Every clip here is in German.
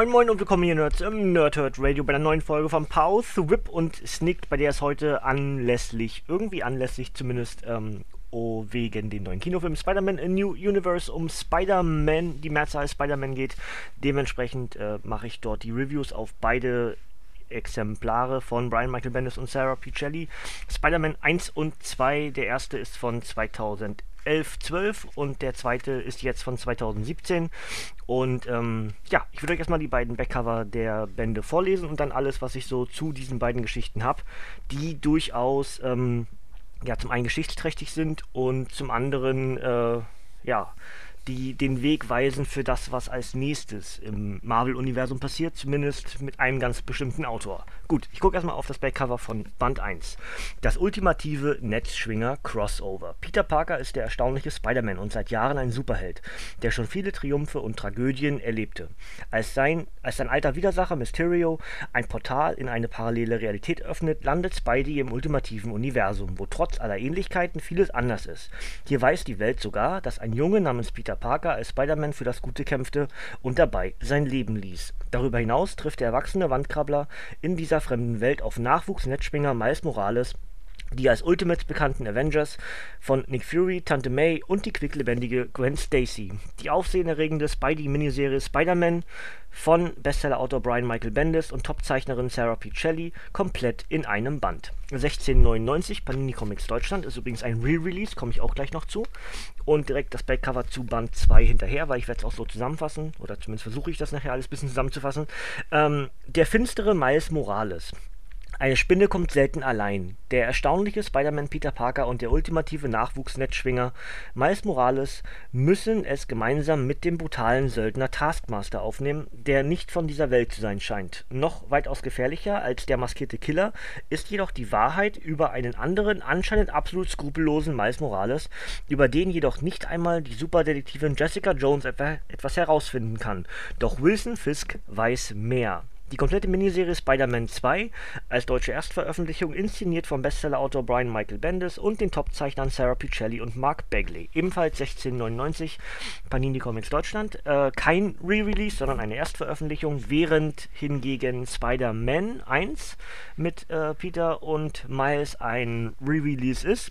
Moin Moin und willkommen hier Nerds im Nerdhurt Radio bei einer neuen Folge von Pause, Whip und Snicked, bei der es heute anlässlich, irgendwie anlässlich zumindest, ähm, oh, wegen dem neuen Kinofilm Spider-Man A New Universe um Spider-Man, die Mehrzahl Spider-Man geht. Dementsprechend äh, mache ich dort die Reviews auf beide Exemplare von Brian Michael Bendis und Sarah Pichelli. Spider-Man 1 und 2, der erste ist von 2011. 11, 12 und der zweite ist jetzt von 2017. Und ähm, ja, ich würde euch erstmal die beiden Backcover der Bände vorlesen und dann alles, was ich so zu diesen beiden Geschichten habe, die durchaus ähm, ja zum einen geschichtsträchtig sind und zum anderen äh, ja die den Weg weisen für das, was als nächstes im Marvel-Universum passiert, zumindest mit einem ganz bestimmten Autor. Gut, ich gucke erstmal auf das Backcover von Band 1. Das ultimative Netzschwinger-Crossover. Peter Parker ist der erstaunliche Spider-Man und seit Jahren ein Superheld, der schon viele Triumphe und Tragödien erlebte. Als sein, als sein alter Widersacher Mysterio ein Portal in eine parallele Realität öffnet, landet Spidey im ultimativen Universum, wo trotz aller Ähnlichkeiten vieles anders ist. Hier weiß die Welt sogar, dass ein Junge namens Peter Parker als Spider-Man für das Gute kämpfte und dabei sein Leben ließ. Darüber hinaus trifft der erwachsene Wandkrabbler in dieser fremden Welt auf Nachwuchs-Netzspringer Miles Morales, die als Ultimates bekannten Avengers von Nick Fury, Tante May und die quicklebendige Gwen Stacy. Die aufsehenerregende Spidey-Miniserie Spider-Man von Bestsellerautor Brian Michael Bendis und Topzeichnerin Sarah Pichelli komplett in einem Band. 1699 Panini Comics Deutschland ist übrigens ein Re-Release, komme ich auch gleich noch zu. Und direkt das Backcover zu Band 2 hinterher, weil ich werde es auch so zusammenfassen, oder zumindest versuche ich das nachher alles ein bisschen zusammenzufassen. Ähm, der finstere Miles Morales. Eine Spinne kommt selten allein. Der erstaunliche Spider-Man Peter Parker und der ultimative Nachwuchsnetzschwinger Miles Morales müssen es gemeinsam mit dem brutalen Söldner Taskmaster aufnehmen, der nicht von dieser Welt zu sein scheint. Noch weitaus gefährlicher als der maskierte Killer ist jedoch die Wahrheit über einen anderen, anscheinend absolut skrupellosen Miles Morales, über den jedoch nicht einmal die Superdetektivin Jessica Jones etwas herausfinden kann. Doch Wilson Fisk weiß mehr. Die komplette Miniserie Spider-Man 2 als deutsche Erstveröffentlichung, inszeniert vom Bestsellerautor Brian Michael Bendis und den Topzeichnern Sarah Pichelli und Mark Bagley. Ebenfalls 1699 Panini Comics Deutschland. Äh, kein Re-Release, sondern eine Erstveröffentlichung, während hingegen Spider-Man 1 mit äh, Peter und Miles ein Re-Release ist.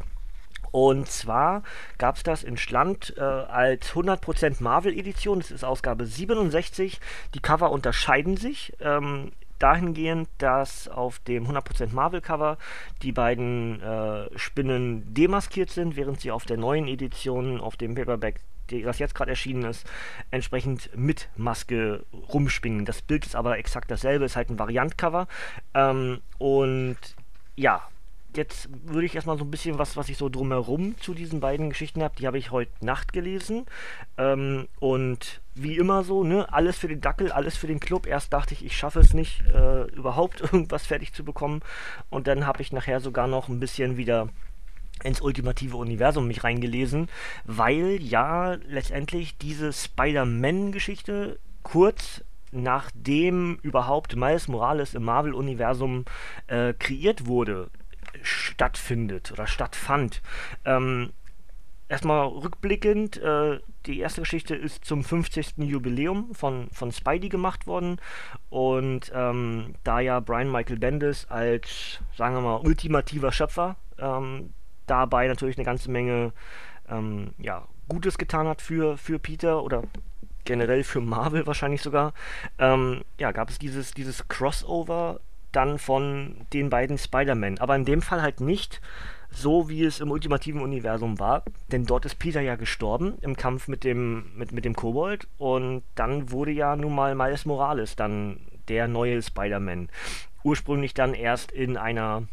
Und zwar gab es das in Schland äh, als 100% Marvel-Edition. Das ist Ausgabe 67. Die Cover unterscheiden sich. Ähm, dahingehend, dass auf dem 100% Marvel-Cover die beiden äh, Spinnen demaskiert sind, während sie auf der neuen Edition, auf dem Paperback, die, das jetzt gerade erschienen ist, entsprechend mit Maske rumspinnen. Das Bild ist aber exakt dasselbe, ist halt ein Variant-Cover. Ähm, und ja, jetzt würde ich erstmal so ein bisschen was, was ich so drumherum zu diesen beiden Geschichten habe, die habe ich heute Nacht gelesen. Ähm, und wie immer so, ne, alles für den Dackel, alles für den Club. Erst dachte ich, ich schaffe es nicht, äh, überhaupt irgendwas fertig zu bekommen. Und dann habe ich nachher sogar noch ein bisschen wieder ins ultimative Universum mich reingelesen, weil ja letztendlich diese Spider-Man-Geschichte kurz nachdem überhaupt Miles Morales im Marvel-Universum äh, kreiert wurde, stattfindet oder stattfand. Ähm, erstmal rückblickend, äh, die erste Geschichte ist zum 50. Jubiläum von, von Spidey gemacht worden und ähm, da ja Brian Michael Bendis als, sagen wir mal, ultimativer Schöpfer ähm, dabei natürlich eine ganze Menge ähm, ja, Gutes getan hat für, für Peter oder generell für Marvel wahrscheinlich sogar, ähm, ja, gab es dieses, dieses Crossover dann von den beiden Spider-Man. Aber in dem Fall halt nicht so, wie es im ultimativen Universum war. Denn dort ist Peter ja gestorben im Kampf mit dem, mit, mit dem Kobold. Und dann wurde ja nun mal Miles Morales dann der neue Spider-Man. Ursprünglich dann erst in einer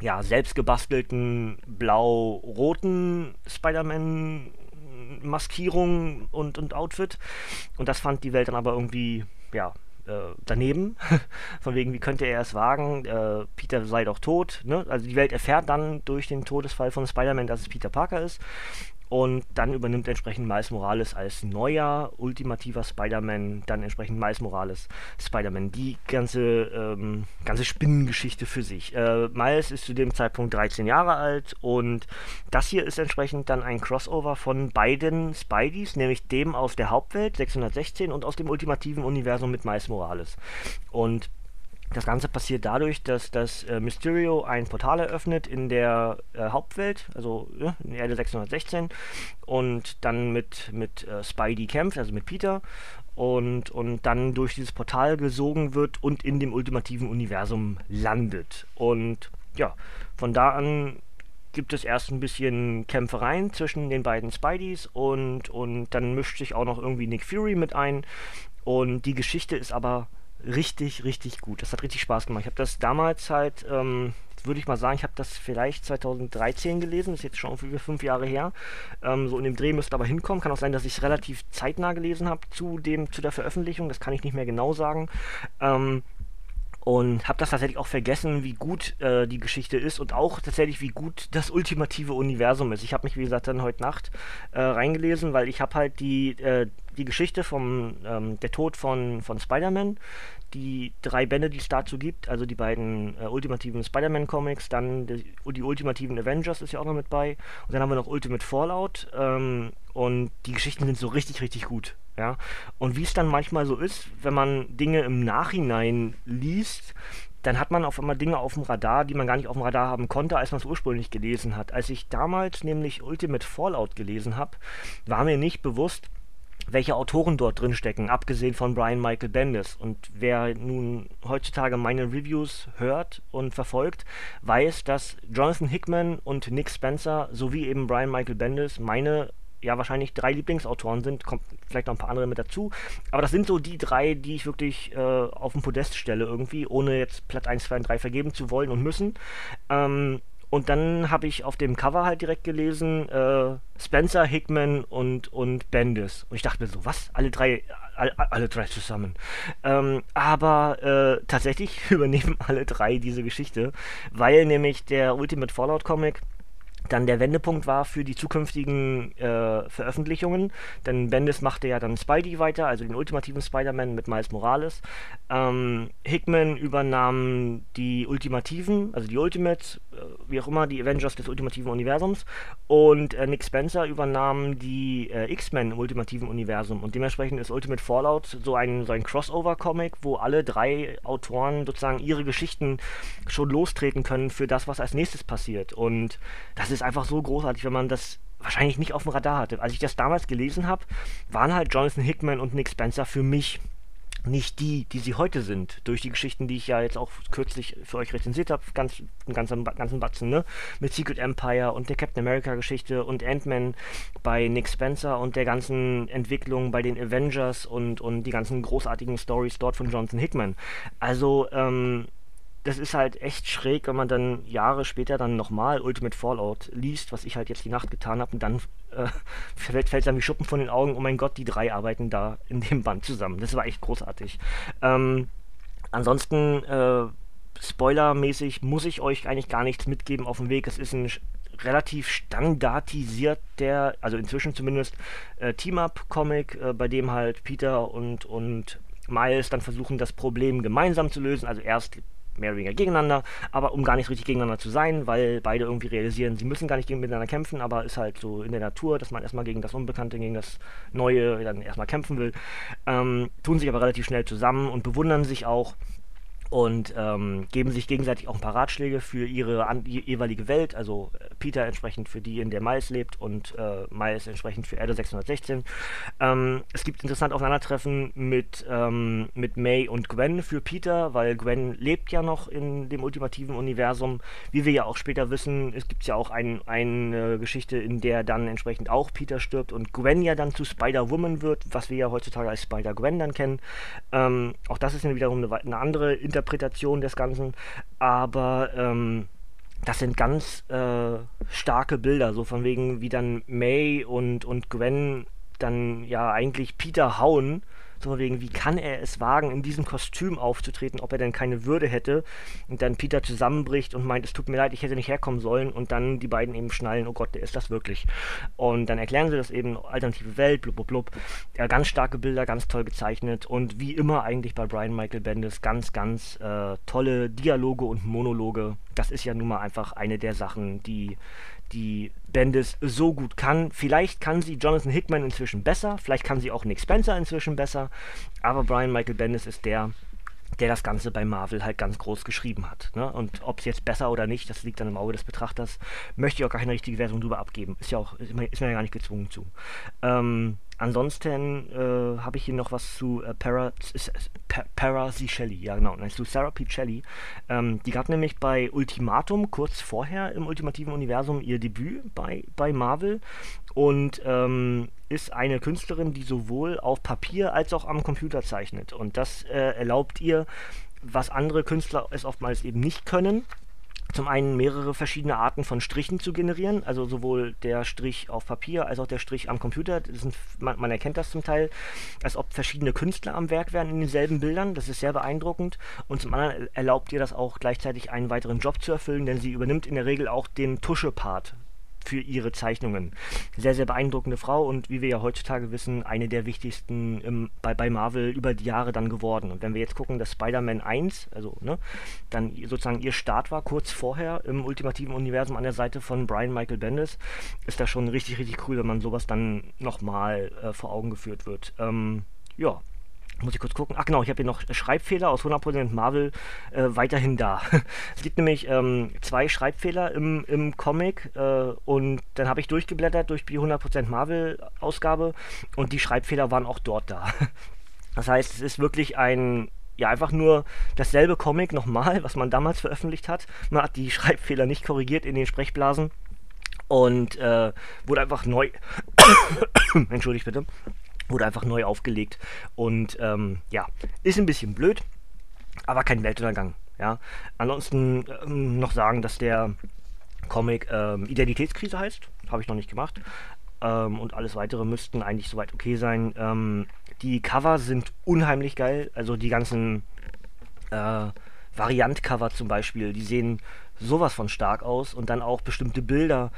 ja, selbst gebastelten blau-roten Spider-Man Maskierung und, und Outfit. Und das fand die Welt dann aber irgendwie, ja, äh, daneben. Von wegen, wie könnte er es wagen? Äh, Peter sei doch tot. Ne? Also die Welt erfährt dann durch den Todesfall von Spider-Man, dass es Peter Parker ist. Und dann übernimmt entsprechend Miles Morales als neuer, ultimativer Spider-Man, dann entsprechend Miles Morales Spider-Man. Die ganze, ähm, ganze Spinnengeschichte für sich. Äh, Miles ist zu dem Zeitpunkt 13 Jahre alt und das hier ist entsprechend dann ein Crossover von beiden Spideys, nämlich dem aus der Hauptwelt 616 und aus dem ultimativen Universum mit Miles Morales. Und das Ganze passiert dadurch, dass das äh, Mysterio ein Portal eröffnet in der äh, Hauptwelt, also ja, in Erde 616, und dann mit, mit äh, Spidey kämpft, also mit Peter, und, und dann durch dieses Portal gesogen wird und in dem ultimativen Universum landet. Und ja, von da an gibt es erst ein bisschen Kämpfereien zwischen den beiden Spideys und, und dann mischt sich auch noch irgendwie Nick Fury mit ein. Und die Geschichte ist aber richtig, richtig gut. Das hat richtig Spaß gemacht. Ich habe das damals halt, ähm, würde ich mal sagen, ich habe das vielleicht 2013 gelesen, ist jetzt schon über fünf Jahre her. Ähm, so in dem Dreh müsste aber hinkommen. Kann auch sein, dass ich es relativ zeitnah gelesen habe zu zu der Veröffentlichung. Das kann ich nicht mehr genau sagen. Ähm, und habe das tatsächlich auch vergessen, wie gut äh, die Geschichte ist und auch tatsächlich, wie gut das ultimative Universum ist. Ich habe mich, wie gesagt, dann heute Nacht äh, reingelesen, weil ich habe halt die, äh, die Geschichte vom ähm, der Tod von, von Spider-Man, die drei Bände, die es dazu gibt, also die beiden äh, ultimativen Spider-Man-Comics, dann die, die, ultimativen Avengers ist ja auch noch mit bei und dann haben wir noch Ultimate Fallout ähm, und die Geschichten sind so richtig, richtig gut. Ja? Und wie es dann manchmal so ist, wenn man Dinge im Nachhinein liest, dann hat man auf einmal Dinge auf dem Radar, die man gar nicht auf dem Radar haben konnte, als man es ursprünglich gelesen hat. Als ich damals nämlich Ultimate Fallout gelesen habe, war mir nicht bewusst, welche Autoren dort drin stecken, abgesehen von Brian Michael Bendis. Und wer nun heutzutage meine Reviews hört und verfolgt, weiß, dass Jonathan Hickman und Nick Spencer sowie eben Brian Michael Bendis meine ja wahrscheinlich drei Lieblingsautoren sind, kommt vielleicht noch ein paar andere mit dazu. Aber das sind so die drei, die ich wirklich äh, auf den Podest stelle irgendwie, ohne jetzt Platz 1, 2 und 3 vergeben zu wollen und müssen. Ähm, und dann habe ich auf dem Cover halt direkt gelesen, äh, Spencer, Hickman und, und Bendis. Und ich dachte mir so, was? Alle drei, alle, alle drei zusammen. Ähm, aber äh, tatsächlich übernehmen alle drei diese Geschichte, weil nämlich der Ultimate Fallout Comic dann der Wendepunkt war für die zukünftigen äh, Veröffentlichungen. Denn Bendis machte ja dann Spidey weiter, also den ultimativen Spider-Man mit Miles Morales. Ähm, Hickman übernahm die Ultimativen, also die Ultimates, äh, wie auch immer, die Avengers des ultimativen Universums. Und äh, Nick Spencer übernahm die äh, X-Men im ultimativen Universum. Und dementsprechend ist Ultimate Fallout so ein, so ein Crossover-Comic, wo alle drei Autoren sozusagen ihre Geschichten schon lostreten können für das, was als nächstes passiert. Und das ist ist einfach so großartig, wenn man das wahrscheinlich nicht auf dem Radar hatte. Als ich das damals gelesen habe, waren halt Jonathan Hickman und Nick Spencer für mich nicht die, die sie heute sind. Durch die Geschichten, die ich ja jetzt auch kürzlich für euch rezensiert habe, ganz, einen ganzen, ganzen Batzen, ne? Mit Secret Empire und der Captain America Geschichte und Ant-Man bei Nick Spencer und der ganzen Entwicklung bei den Avengers und, und die ganzen großartigen Stories dort von Jonathan Hickman. Also, ähm, das ist halt echt schräg, wenn man dann Jahre später dann nochmal Ultimate Fallout liest, was ich halt jetzt die Nacht getan habe und dann äh, fällt, fällt dann wie Schuppen von den Augen, oh mein Gott, die drei arbeiten da in dem Band zusammen. Das war echt großartig. Ähm, ansonsten, äh, spoilermäßig muss ich euch eigentlich gar nichts mitgeben auf dem Weg. Es ist ein relativ standardisiert der, also inzwischen zumindest, äh, Team-Up-Comic, äh, bei dem halt Peter und, und Miles dann versuchen, das Problem gemeinsam zu lösen. Also erst mehr oder weniger gegeneinander, aber um gar nicht richtig gegeneinander zu sein, weil beide irgendwie realisieren, sie müssen gar nicht miteinander kämpfen, aber ist halt so in der Natur, dass man erstmal gegen das Unbekannte, gegen das Neue dann erstmal kämpfen will, ähm, tun sich aber relativ schnell zusammen und bewundern sich auch und ähm, geben sich gegenseitig auch ein paar Ratschläge für ihre an, jeweilige Welt. Also äh, Peter entsprechend für die, in der Miles lebt und äh, Miles entsprechend für Erde 616. Ähm, es gibt interessant Aufeinandertreffen mit, ähm, mit May und Gwen für Peter, weil Gwen lebt ja noch in dem ultimativen Universum. Wie wir ja auch später wissen, es gibt ja auch ein, eine Geschichte, in der dann entsprechend auch Peter stirbt und Gwen ja dann zu Spider-Woman wird, was wir ja heutzutage als Spider-Gwen dann kennen. Ähm, auch das ist wiederum eine, eine andere Interpretation Interpretation des Ganzen. Aber ähm, das sind ganz äh, starke Bilder, so von wegen, wie dann May und, und Gwen dann ja eigentlich Peter hauen so wegen, wie kann er es wagen, in diesem Kostüm aufzutreten, ob er denn keine Würde hätte. Und dann Peter zusammenbricht und meint, es tut mir leid, ich hätte nicht herkommen sollen. Und dann die beiden eben schnallen, oh Gott, der ist das wirklich. Und dann erklären sie das eben, alternative Welt, blub, blub, blub. Ja, ganz starke Bilder, ganz toll gezeichnet. Und wie immer eigentlich bei Brian Michael Bendis, ganz, ganz äh, tolle Dialoge und Monologe. Das ist ja nun mal einfach eine der Sachen, die die Bendis so gut kann. Vielleicht kann sie Jonathan Hickman inzwischen besser, vielleicht kann sie auch Nick Spencer inzwischen besser, aber Brian Michael Bendis ist der, der das Ganze bei Marvel halt ganz groß geschrieben hat. Ne? Und ob es jetzt besser oder nicht, das liegt dann im Auge des Betrachters, möchte ich auch gar keine richtige Version drüber abgeben. Ist ja auch, ist mir, ist mir ja gar nicht gezwungen zu. Ähm, Ansonsten äh, habe ich hier noch was zu äh, Para, Para Cicelli, ja genau, nein, zu Sarah Picelli. Ähm, die gab nämlich bei Ultimatum kurz vorher im ultimativen Universum ihr Debüt bei, bei Marvel und ähm, ist eine Künstlerin, die sowohl auf Papier als auch am Computer zeichnet. Und das äh, erlaubt ihr, was andere Künstler es oftmals eben nicht können zum einen mehrere verschiedene Arten von Strichen zu generieren, also sowohl der Strich auf Papier als auch der Strich am Computer. Sind, man, man, erkennt das zum Teil, als ob verschiedene Künstler am Werk wären in denselben Bildern. Das ist sehr beeindruckend. Und zum anderen erlaubt ihr das auch gleichzeitig einen weiteren Job zu erfüllen, denn sie übernimmt in der Regel auch den Tuschepart für ihre Zeichnungen. Sehr, sehr beeindruckende Frau und wie wir ja heutzutage wissen, eine der wichtigsten im, bei, bei Marvel über die Jahre dann geworden. Und wenn wir jetzt gucken, dass Spider-Man 1, also ne, dann sozusagen ihr Start war, kurz vorher im ultimativen Universum an der Seite von Brian Michael Bendis, ist das schon richtig, richtig cool, wenn man sowas dann nochmal äh, vor Augen geführt wird. Ähm, ja, muss ich kurz gucken. Ach genau, ich habe hier noch Schreibfehler aus 100% Marvel äh, weiterhin da. es gibt nämlich ähm, zwei Schreibfehler im, im Comic äh, und dann habe ich durchgeblättert durch die 100% Marvel Ausgabe und die Schreibfehler waren auch dort da. das heißt, es ist wirklich ein ja, einfach nur dasselbe Comic nochmal, was man damals veröffentlicht hat. Man hat die Schreibfehler nicht korrigiert in den Sprechblasen und äh, wurde einfach neu. Entschuldigt bitte wurde einfach neu aufgelegt. Und ähm, ja, ist ein bisschen blöd, aber kein Weltuntergang. Ja. Ansonsten ähm, noch sagen, dass der Comic ähm, Identitätskrise heißt. Habe ich noch nicht gemacht. Ähm, und alles weitere müssten eigentlich soweit okay sein. Ähm, die Cover sind unheimlich geil. Also die ganzen äh, Variant-Cover zum Beispiel, die sehen sowas von stark aus. Und dann auch bestimmte Bilder,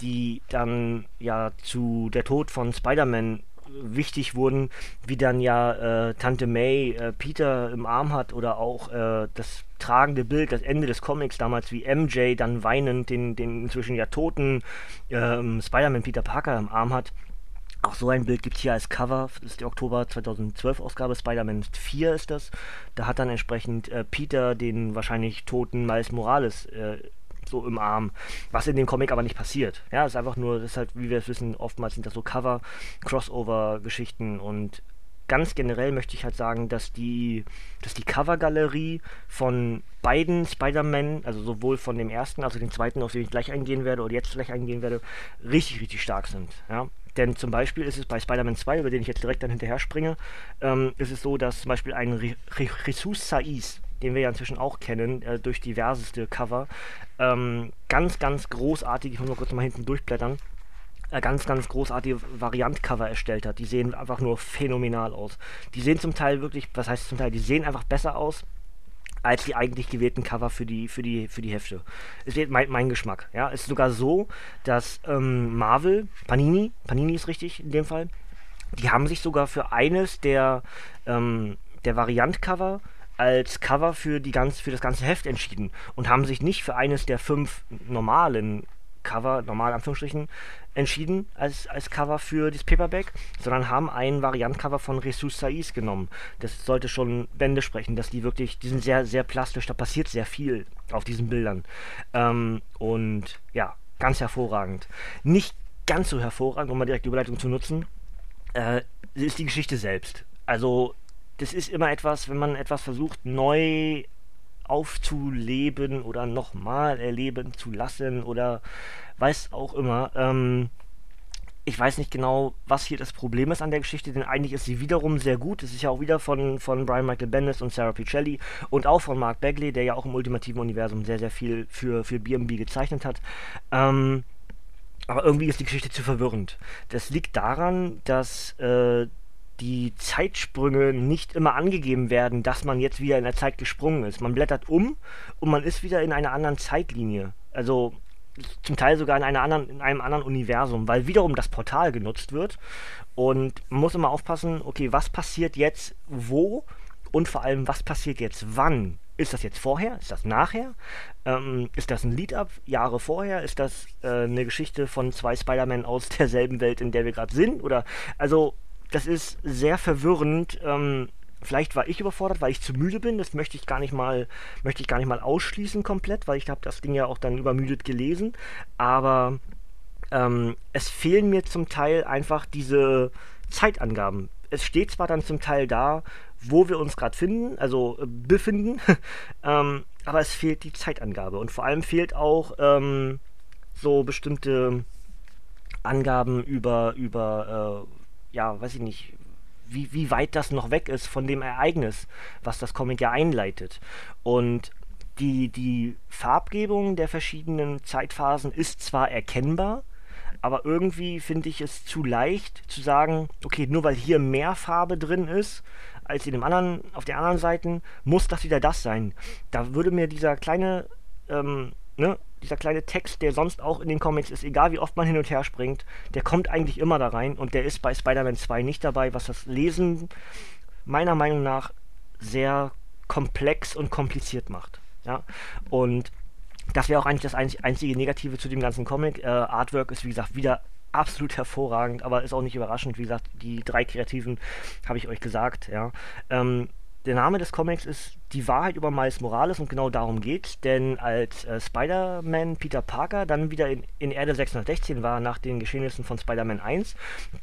die dann ja zu der Tod von Spider-Man wichtig wurden, wie dann ja äh, Tante May äh, Peter im Arm hat oder auch äh, das tragende Bild, das Ende des Comics damals, wie MJ dann weinend den, den inzwischen ja toten ähm, Spider-Man Peter Parker im Arm hat. Auch so ein Bild gibt es hier als Cover, das ist die Oktober 2012 Ausgabe, Spider-Man 4 ist das. Da hat dann entsprechend äh, Peter den wahrscheinlich toten Miles Morales äh, so im Arm, was in dem Comic aber nicht passiert. Ja, es ist einfach nur, das ist halt, wie wir es wissen, oftmals sind das so Cover, Crossover-Geschichten und ganz generell möchte ich halt sagen, dass die, dass die Covergalerie von beiden Spider-Man, also sowohl von dem ersten, also den zweiten, auf den ich gleich eingehen werde oder jetzt gleich eingehen werde, richtig, richtig stark sind. Ja? Denn zum Beispiel ist es bei Spider-Man 2, über den ich jetzt direkt dann hinterher springe, ähm, ist es so, dass zum Beispiel ein Jesus Saiz, den wir ja inzwischen auch kennen, äh, durch diverseste Cover. Ähm, ganz, ganz großartig, ich muss mal kurz mal hinten durchblättern, äh, ganz, ganz großartige Variant-Cover erstellt hat. Die sehen einfach nur phänomenal aus. Die sehen zum Teil wirklich, was heißt zum Teil, die sehen einfach besser aus als die eigentlich gewählten Cover für die, für die, für die Hefte. Ist mein, mein Geschmack. Ja, ist sogar so, dass ähm, Marvel, Panini, Panini ist richtig in dem Fall, die haben sich sogar für eines der, ähm, der Variant-Cover als Cover für, die ganz, für das ganze Heft entschieden und haben sich nicht für eines der fünf normalen Cover, normal Anführungsstrichen, entschieden als, als Cover für das Paperback, sondern haben ein Variantcover von Jesus Saiz genommen. Das sollte schon Bände sprechen, dass die wirklich, die sind sehr, sehr plastisch, da passiert sehr viel auf diesen Bildern. Ähm, und ja, ganz hervorragend. Nicht ganz so hervorragend, um mal direkt die Überleitung zu nutzen, äh, ist die Geschichte selbst. Also das ist immer etwas, wenn man etwas versucht, neu aufzuleben oder nochmal erleben zu lassen oder weiß auch immer. Ähm, ich weiß nicht genau, was hier das Problem ist an der Geschichte, denn eigentlich ist sie wiederum sehr gut. Es ist ja auch wieder von, von Brian Michael Bendis und Sarah Pichelli und auch von Mark Bagley, der ja auch im ultimativen Universum sehr, sehr viel für, für BMB gezeichnet hat. Ähm, aber irgendwie ist die Geschichte zu verwirrend. Das liegt daran, dass äh, die Zeitsprünge nicht immer angegeben werden, dass man jetzt wieder in der Zeit gesprungen ist. Man blättert um und man ist wieder in einer anderen Zeitlinie. Also zum Teil sogar in, einer anderen, in einem anderen Universum, weil wiederum das Portal genutzt wird. Und man muss immer aufpassen, okay, was passiert jetzt wo und vor allem, was passiert jetzt wann? Ist das jetzt vorher? Ist das nachher? Ähm, ist das ein Lead-Up Jahre vorher? Ist das äh, eine Geschichte von zwei Spider-Man aus derselben Welt, in der wir gerade sind? Oder also das ist sehr verwirrend. Ähm, Vielleicht war ich überfordert, weil ich zu müde bin. Das möchte ich gar nicht mal, möchte ich gar nicht mal ausschließen komplett, weil ich habe das Ding ja auch dann übermüdet gelesen. Aber ähm, es fehlen mir zum Teil einfach diese Zeitangaben. Es steht zwar dann zum Teil da, wo wir uns gerade finden, also äh, befinden, ähm, aber es fehlt die Zeitangabe. Und vor allem fehlt auch ähm, so bestimmte Angaben über, über äh, ja, weiß ich nicht, wie, wie weit das noch weg ist von dem Ereignis, was das Comic ja einleitet. Und die, die Farbgebung der verschiedenen Zeitphasen ist zwar erkennbar, aber irgendwie finde ich es zu leicht zu sagen, okay, nur weil hier mehr Farbe drin ist als in dem anderen, auf den anderen Seiten, muss das wieder das sein. Da würde mir dieser kleine ähm, ne, dieser kleine Text, der sonst auch in den Comics ist, egal wie oft man hin und her springt, der kommt eigentlich immer da rein und der ist bei Spider-Man 2 nicht dabei, was das Lesen meiner Meinung nach sehr komplex und kompliziert macht. Ja? Und das wäre auch eigentlich das einzige Negative zu dem ganzen Comic. Äh, Artwork ist, wie gesagt, wieder absolut hervorragend, aber ist auch nicht überraschend. Wie gesagt, die drei Kreativen habe ich euch gesagt. Ja. Ähm, der Name des Comics ist Die Wahrheit über Miles Morales und genau darum geht's, denn als äh, Spider-Man Peter Parker dann wieder in, in Erde 616 war nach den Geschehnissen von Spider-Man 1,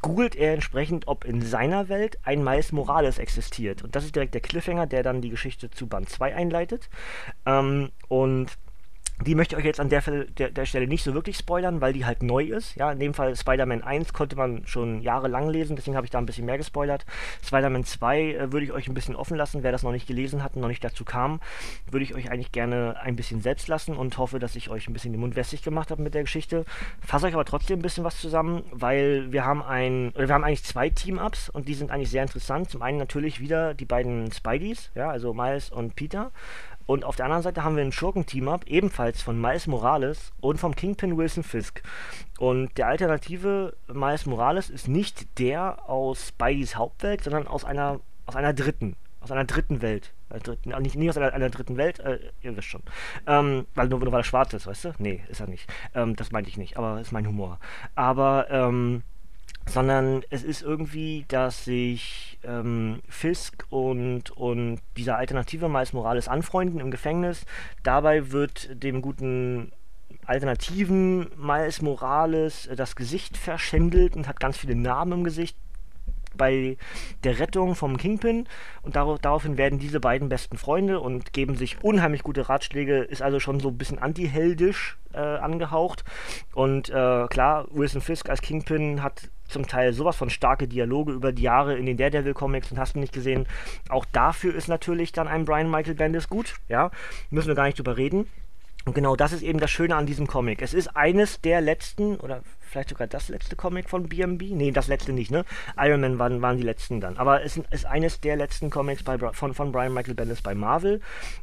googelt er entsprechend, ob in seiner Welt ein Miles Morales existiert. Und das ist direkt der Cliffhanger, der dann die Geschichte zu Band 2 einleitet. Ähm, und die möchte ich euch jetzt an der, der, der, Stelle nicht so wirklich spoilern, weil die halt neu ist. Ja, in dem Fall Spider-Man 1 konnte man schon jahrelang lesen, deswegen habe ich da ein bisschen mehr gespoilert. Spider-Man 2 äh, würde ich euch ein bisschen offen lassen. Wer das noch nicht gelesen hat und noch nicht dazu kam, würde ich euch eigentlich gerne ein bisschen selbst lassen und hoffe, dass ich euch ein bisschen den Mund wässrig gemacht habe mit der Geschichte. Fasse euch aber trotzdem ein bisschen was zusammen, weil wir haben ein, wir haben eigentlich zwei Team-Ups und die sind eigentlich sehr interessant. Zum einen natürlich wieder die beiden Spideys, ja, also Miles und Peter. Und auf der anderen Seite haben wir ein Schurken-Team-Up, ebenfalls von Miles Morales und vom Kingpin Wilson Fisk. Und der alternative Miles Morales ist nicht der aus Spideys Hauptwelt, sondern aus einer, aus einer dritten, aus einer dritten Welt. Äh, dritten, nicht, nicht aus einer, einer, dritten Welt, äh, ihr wisst schon. Ähm, weil nur, nur weil er schwarz ist, weißt du? Nee, ist er nicht. Ähm, das meinte ich nicht, aber ist mein Humor. Aber, ähm, sondern es ist irgendwie, dass sich ähm, Fisk und, und dieser alternative Miles Morales anfreunden im Gefängnis. Dabei wird dem guten alternativen Miles Morales äh, das Gesicht verschändelt und hat ganz viele Narben im Gesicht bei der Rettung vom Kingpin. Und darauf, daraufhin werden diese beiden besten Freunde und geben sich unheimlich gute Ratschläge, ist also schon so ein bisschen antiheldisch äh, angehaucht. Und äh, klar, Wilson Fisk als Kingpin hat zum Teil sowas von starke Dialoge über die Jahre in den Daredevil Comics und hast du nicht gesehen. Auch dafür ist natürlich dann ein Brian Michael Bendis gut, ja, müssen wir gar nicht drüber reden. Und genau das ist eben das Schöne an diesem Comic. Es ist eines der letzten, oder vielleicht sogar das letzte Comic von BMB. Nee, das letzte nicht, ne? Iron Man waren, waren die letzten dann. Aber es ist eines der letzten Comics bei, von, von Brian Michael Bendis bei Marvel.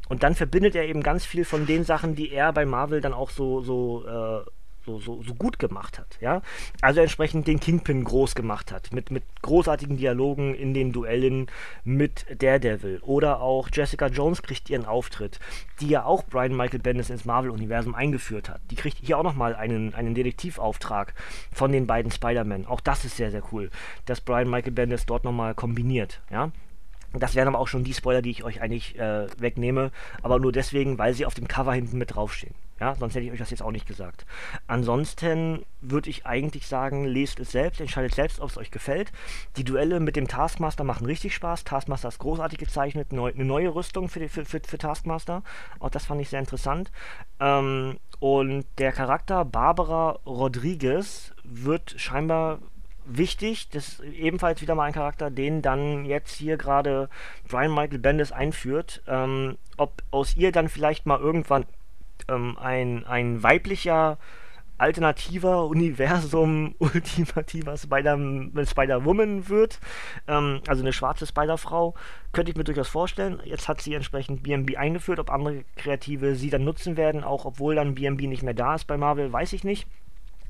Und dann verbindet er eben ganz viel von den Sachen, die er bei Marvel dann auch so, so äh, so, so, so gut gemacht hat. Ja? Also entsprechend den Kingpin groß gemacht hat, mit, mit großartigen Dialogen in den Duellen mit Daredevil. Oder auch Jessica Jones kriegt ihren Auftritt, die ja auch Brian Michael Bendis ins Marvel-Universum eingeführt hat. Die kriegt hier auch nochmal einen, einen Detektivauftrag von den beiden Spider-Man. Auch das ist sehr, sehr cool, dass Brian Michael Bendis dort nochmal kombiniert. Ja? Das wären aber auch schon die Spoiler, die ich euch eigentlich äh, wegnehme, aber nur deswegen, weil sie auf dem Cover hinten mit draufstehen. Ja, sonst hätte ich euch das jetzt auch nicht gesagt. Ansonsten würde ich eigentlich sagen, lest es selbst, entscheidet selbst, ob es euch gefällt. Die Duelle mit dem Taskmaster machen richtig Spaß. Taskmaster ist großartig gezeichnet, neu, eine neue Rüstung für, die, für, für, für, Taskmaster. Auch das fand ich sehr interessant. Ähm, und der Charakter Barbara Rodriguez wird scheinbar wichtig. Das ist ebenfalls wieder mal ein Charakter, den dann jetzt hier gerade Brian Michael Bendis einführt. Ähm, ob aus ihr dann vielleicht mal irgendwann ähm, ein, ein weiblicher alternativer Universum ultimativer Spider, Spider-Woman wird, ähm, also eine schwarze Spider-Frau, könnte ich mir durchaus vorstellen. Jetzt hat sie entsprechend BMB eingeführt, ob andere Kreative sie dann nutzen werden, auch obwohl dann BMB nicht mehr da ist bei Marvel, weiß ich nicht.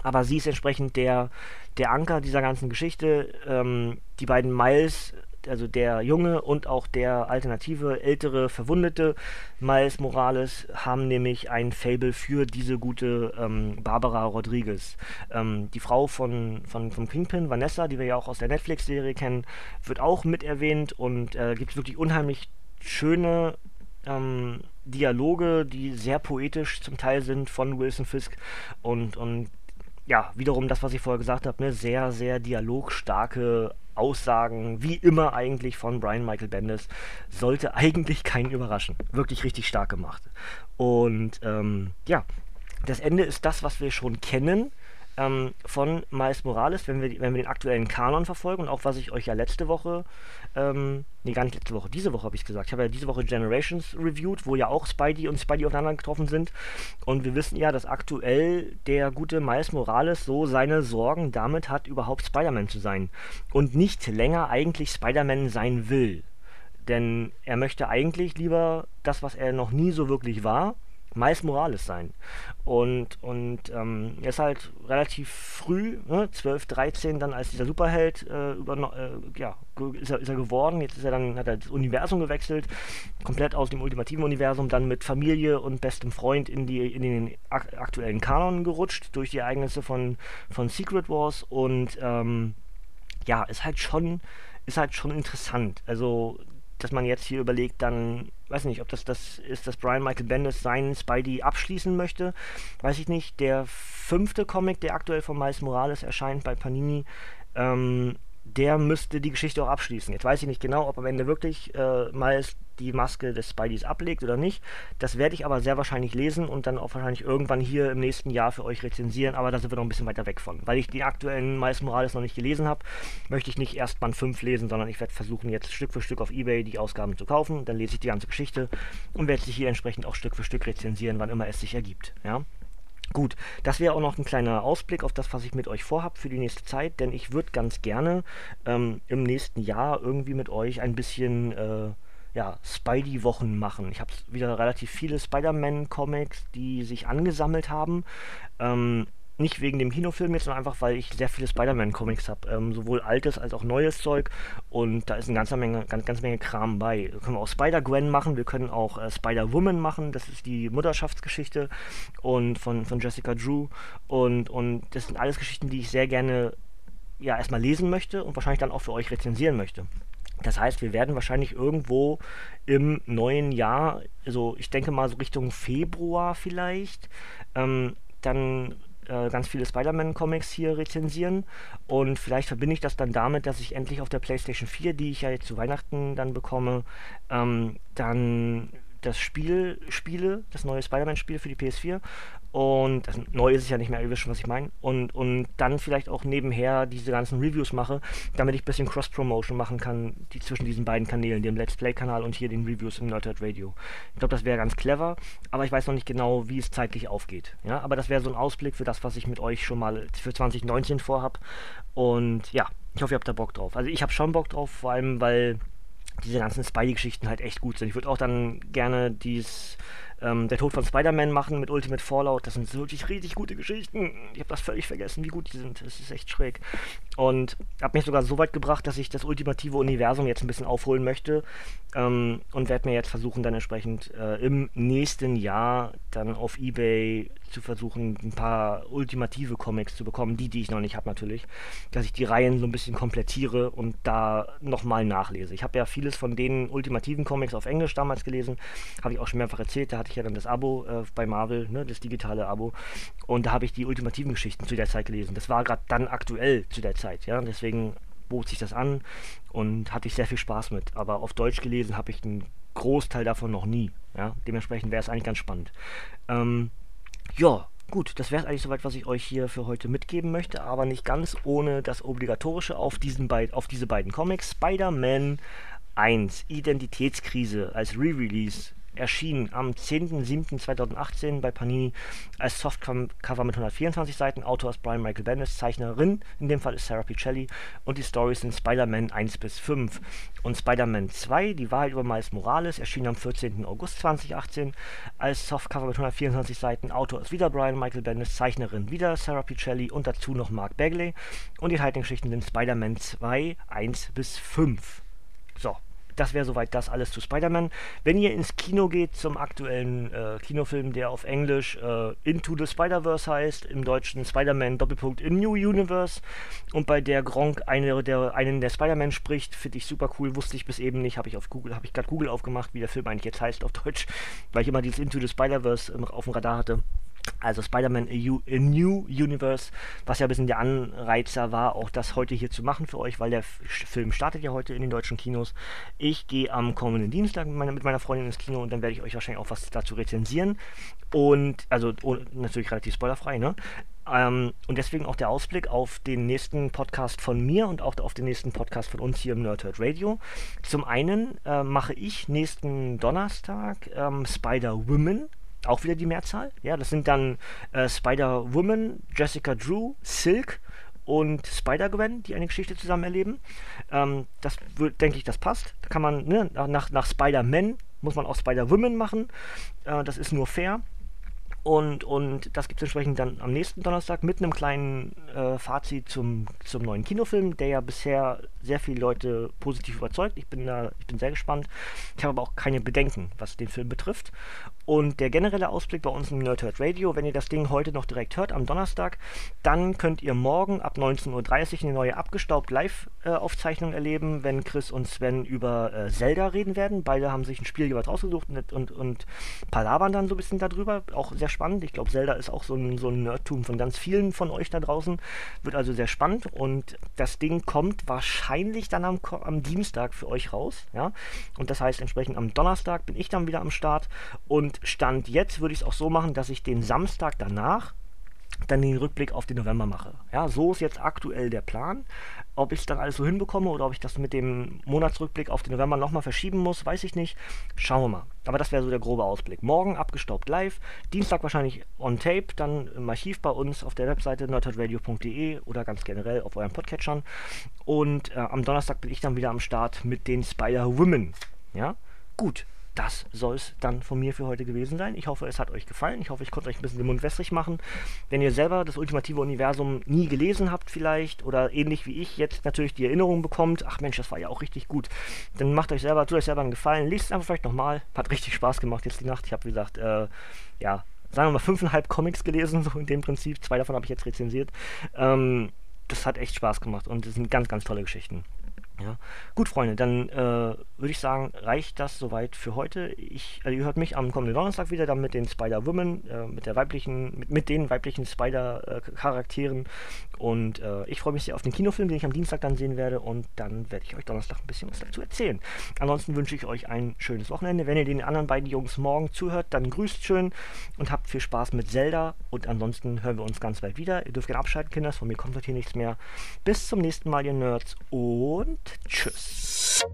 Aber sie ist entsprechend der, der Anker dieser ganzen Geschichte. Ähm, die beiden Miles also der junge und auch der alternative, ältere, verwundete Miles Morales haben nämlich ein Fable für diese gute ähm, Barbara Rodriguez. Ähm, die Frau von, von, vom Kingpin, Vanessa, die wir ja auch aus der Netflix-Serie kennen, wird auch mit erwähnt und äh, gibt wirklich unheimlich schöne ähm, Dialoge, die sehr poetisch zum Teil sind von Wilson Fisk und, und ja, wiederum das, was ich vorher gesagt habe, eine sehr, sehr dialogstarke Aussagen, wie immer eigentlich von Brian Michael Bendis, sollte eigentlich keinen überraschen. Wirklich richtig stark gemacht. Und ähm, ja, das Ende ist das, was wir schon kennen ähm, von Miles Morales, wenn wir, wenn wir den aktuellen Kanon verfolgen und auch was ich euch ja letzte Woche, ähm, nee, gar nicht letzte Woche, diese Woche habe ich gesagt. Ich habe ja diese Woche Generations reviewed, wo ja auch Spidey und Spidey aufeinander getroffen sind. Und wir wissen ja, dass aktuell der gute Miles Morales so seine Sorgen damit hat, überhaupt Spider-Man zu sein. Und nicht länger eigentlich Spider-Man sein will. Denn er möchte eigentlich lieber das, was er noch nie so wirklich war, Miles Morales sein. Und, und ähm, er ist halt relativ früh, ne, 12, 13, dann als dieser Superheld äh, über, äh, ja, ist er, ist er geworden. Jetzt ist er dann, hat er das Universum gewechselt, komplett aus dem ultimativen Universum, dann mit Familie und bestem Freund in, die, in den ak aktuellen Kanon gerutscht, durch die Ereignisse von, von Secret Wars und ähm, ja, ist halt schon, ist halt schon interessant. Also dass man jetzt hier überlegt, dann, weiß nicht, ob das das ist, dass Brian Michael Bendis seinen Spidey abschließen möchte, weiß ich nicht. Der fünfte Comic, der aktuell von Miles Morales erscheint bei Panini, ähm, der müsste die Geschichte auch abschließen. Jetzt weiß ich nicht genau, ob am Ende wirklich äh, Miles die Maske des Spideys ablegt oder nicht. Das werde ich aber sehr wahrscheinlich lesen und dann auch wahrscheinlich irgendwann hier im nächsten Jahr für euch rezensieren, aber da sind wir noch ein bisschen weiter weg von. Weil ich die aktuellen Miles Morales noch nicht gelesen habe, möchte ich nicht erst Band 5 lesen, sondern ich werde versuchen, jetzt Stück für Stück auf Ebay die Ausgaben zu kaufen. Dann lese ich die ganze Geschichte und werde sie hier entsprechend auch Stück für Stück rezensieren, wann immer es sich ergibt. Ja? Gut, das wäre auch noch ein kleiner Ausblick auf das, was ich mit euch vorhabe für die nächste Zeit, denn ich würde ganz gerne ähm, im nächsten Jahr irgendwie mit euch ein bisschen äh, ja, Spidey-Wochen machen. Ich habe wieder relativ viele Spider-Man-Comics, die sich angesammelt haben. Ähm, nicht wegen dem Kinofilm jetzt, sondern einfach, weil ich sehr viele Spider-Man-Comics habe. Ähm, sowohl altes als auch neues Zeug. Und da ist eine ganze Menge, ganz, ganz Menge Kram bei. Da können wir auch Spider-Gwen machen, wir können auch äh, Spider-Woman machen. Das ist die Mutterschaftsgeschichte und von, von Jessica Drew. Und, und das sind alles Geschichten, die ich sehr gerne ja, erstmal lesen möchte und wahrscheinlich dann auch für euch rezensieren möchte. Das heißt, wir werden wahrscheinlich irgendwo im neuen Jahr, also ich denke mal so Richtung Februar vielleicht, ähm, dann äh, ganz viele Spider-Man-Comics hier rezensieren. Und vielleicht verbinde ich das dann damit, dass ich endlich auf der PlayStation 4, die ich ja jetzt zu Weihnachten dann bekomme, ähm, dann das Spiel spiele, das neue Spider-Man-Spiel für die PS4. Und das neu ist es ja nicht mehr, ihr wisst schon, was ich meine. Und, und dann vielleicht auch nebenher diese ganzen Reviews mache, damit ich ein bisschen Cross-Promotion machen kann die, zwischen diesen beiden Kanälen, dem Let's Play-Kanal und hier den Reviews im Nerdhead Radio. Ich glaube, das wäre ganz clever, aber ich weiß noch nicht genau, wie es zeitlich aufgeht. Ja, aber das wäre so ein Ausblick für das, was ich mit euch schon mal für 2019 vorhab. Und ja, ich hoffe, ihr habt da Bock drauf. Also ich habe schon Bock drauf, vor allem, weil diese ganzen Spidey-Geschichten halt echt gut sind. Ich würde auch dann gerne dieses ähm, Der Tod von Spider-Man machen mit Ultimate Fallout. Das sind wirklich richtig gute Geschichten. Ich habe das völlig vergessen, wie gut die sind. Das ist echt schräg. Und habe mich sogar so weit gebracht, dass ich das ultimative Universum jetzt ein bisschen aufholen möchte. Ähm, und werde mir jetzt versuchen, dann entsprechend äh, im nächsten Jahr dann auf Ebay zu versuchen, ein paar ultimative Comics zu bekommen, die, die ich noch nicht habe natürlich, dass ich die Reihen so ein bisschen komplettiere und da nochmal nachlese. Ich habe ja vieles von den ultimativen Comics auf Englisch damals gelesen, habe ich auch schon mehrfach erzählt, da hatte ich ja dann das Abo äh, bei Marvel, ne, das digitale Abo und da habe ich die ultimativen Geschichten zu der Zeit gelesen. Das war gerade dann aktuell zu der Zeit, ja, deswegen bot sich das an und hatte ich sehr viel Spaß mit. Aber auf Deutsch gelesen habe ich einen Großteil davon noch nie. Ja? Dementsprechend wäre es eigentlich ganz spannend. Ähm, ja, gut, das wäre eigentlich soweit, was ich euch hier für heute mitgeben möchte, aber nicht ganz ohne das Obligatorische auf, diesen beid auf diese beiden Comics. Spider-Man 1, Identitätskrise als Re-Release erschien am 10.07.2018 bei Panini als Softcover mit 124 Seiten. Autor ist Brian Michael Bendis, Zeichnerin in dem Fall ist Sarah Pichelli und die Stories sind Spider-Man 1 bis 5. Und Spider-Man 2, die Wahrheit über Miles Morales, erschien am 14. August 2018 als Softcover mit 124 Seiten. Autor ist wieder Brian Michael Bendis, Zeichnerin wieder Sarah Pichelli und dazu noch Mark Bagley. Und die Haltungsgeschichten sind Spider-Man 2, 1 bis 5. So, das wäre soweit das alles zu Spider-Man. Wenn ihr ins Kino geht zum aktuellen äh, Kinofilm, der auf Englisch äh, Into the Spider-Verse heißt, im Deutschen Spider-Man Doppelpunkt in New Universe und bei der Gronk eine der, einen der Spider-Man spricht, finde ich super cool, wusste ich bis eben nicht, habe ich auf Google, habe ich gerade Google aufgemacht, wie der Film eigentlich jetzt heißt auf Deutsch, weil ich immer dieses Into the Spider-Verse auf dem Radar hatte. Also Spider-Man A, New Universe, was ja ein bisschen der Anreizer war, auch das heute hier zu machen für euch, weil der Film startet ja heute in den deutschen Kinos. Ich gehe am kommenden Dienstag mit meiner, mit meiner Freundin ins Kino und dann werde ich euch wahrscheinlich auch was dazu rezensieren. Und, also oh, natürlich relativ spoilerfrei, ne? Ähm, und deswegen auch der Ausblick auf den nächsten Podcast von mir und auch auf den nächsten Podcast von uns hier im Nerdhurt Radio. Zum einen äh, mache ich nächsten Donnerstag ähm, Spider-Woman auch wieder die Mehrzahl. Ja, das sind dann äh, Spider-Woman, Jessica Drew, Silk und Spider-Gwen, die eine Geschichte zusammen erleben. Ähm, das denke ich, das passt. Da kann man, ne, nach, nach Spider-Man muss man auch Spider-Woman machen. Äh, das ist nur fair. Und, und das gibt es entsprechend dann am nächsten Donnerstag mit einem kleinen äh, Fazit zum, zum neuen Kinofilm, der ja bisher sehr viele Leute positiv überzeugt. Ich bin da, ich bin sehr gespannt. Ich habe aber auch keine Bedenken, was den Film betrifft. Und der generelle Ausblick bei uns im Nerdhurt Radio, wenn ihr das Ding heute noch direkt hört, am Donnerstag, dann könnt ihr morgen ab 19.30 Uhr eine neue abgestaubt Live-Aufzeichnung erleben, wenn Chris und Sven über äh, Zelda reden werden. Beide haben sich ein Spiel jeweils rausgesucht und, und, und palabern dann so ein bisschen darüber. Auch sehr spannend. Ich glaube, Zelda ist auch so ein, so ein Nerdtum von ganz vielen von euch da draußen. Wird also sehr spannend und das Ding kommt wahrscheinlich dann am, am Dienstag für euch raus. Ja? Und das heißt entsprechend am Donnerstag bin ich dann wieder am Start. Und Stand jetzt würde ich es auch so machen, dass ich den Samstag danach dann den Rückblick auf den November mache. Ja, so ist jetzt aktuell der Plan. Ob ich es dann alles so hinbekomme oder ob ich das mit dem Monatsrückblick auf den November nochmal verschieben muss, weiß ich nicht. Schauen wir mal. Aber das wäre so der grobe Ausblick. Morgen abgestaubt live, Dienstag wahrscheinlich on tape, dann im Archiv bei uns auf der Webseite nerdheadradio.de oder ganz generell auf euren Podcatchern. Und äh, am Donnerstag bin ich dann wieder am Start mit den Spider-Women. Ja, gut das soll es dann von mir für heute gewesen sein. Ich hoffe, es hat euch gefallen. Ich hoffe, ich konnte euch ein bisschen den Mund wässrig machen. Wenn ihr selber das ultimative Universum nie gelesen habt vielleicht oder ähnlich wie ich jetzt natürlich die Erinnerung bekommt, ach Mensch, das war ja auch richtig gut, dann macht euch selber, tut euch selber einen Gefallen, lest es einfach vielleicht nochmal. Hat richtig Spaß gemacht jetzt die Nacht. Ich habe, wie gesagt, äh, ja, sagen wir mal fünfeinhalb Comics gelesen, so in dem Prinzip. Zwei davon habe ich jetzt rezensiert. Ähm, das hat echt Spaß gemacht und das sind ganz, ganz tolle Geschichten. Ja. Gut, Freunde, dann äh, würde ich sagen, reicht das soweit für heute. Ich, also ihr hört mich am kommenden Donnerstag wieder, dann mit den Spider-Women, äh, mit der weiblichen, mit, mit den weiblichen Spider-Charakteren. Und äh, ich freue mich sehr auf den Kinofilm, den ich am Dienstag dann sehen werde. Und dann werde ich euch Donnerstag ein bisschen was dazu erzählen. Ansonsten wünsche ich euch ein schönes Wochenende. Wenn ihr den anderen beiden Jungs morgen zuhört, dann grüßt schön und habt viel Spaß mit Zelda. Und ansonsten hören wir uns ganz bald wieder. Ihr dürft gerne abschalten, Kinders. Von mir kommt heute hier nichts mehr. Bis zum nächsten Mal, ihr Nerds. Und tschüss.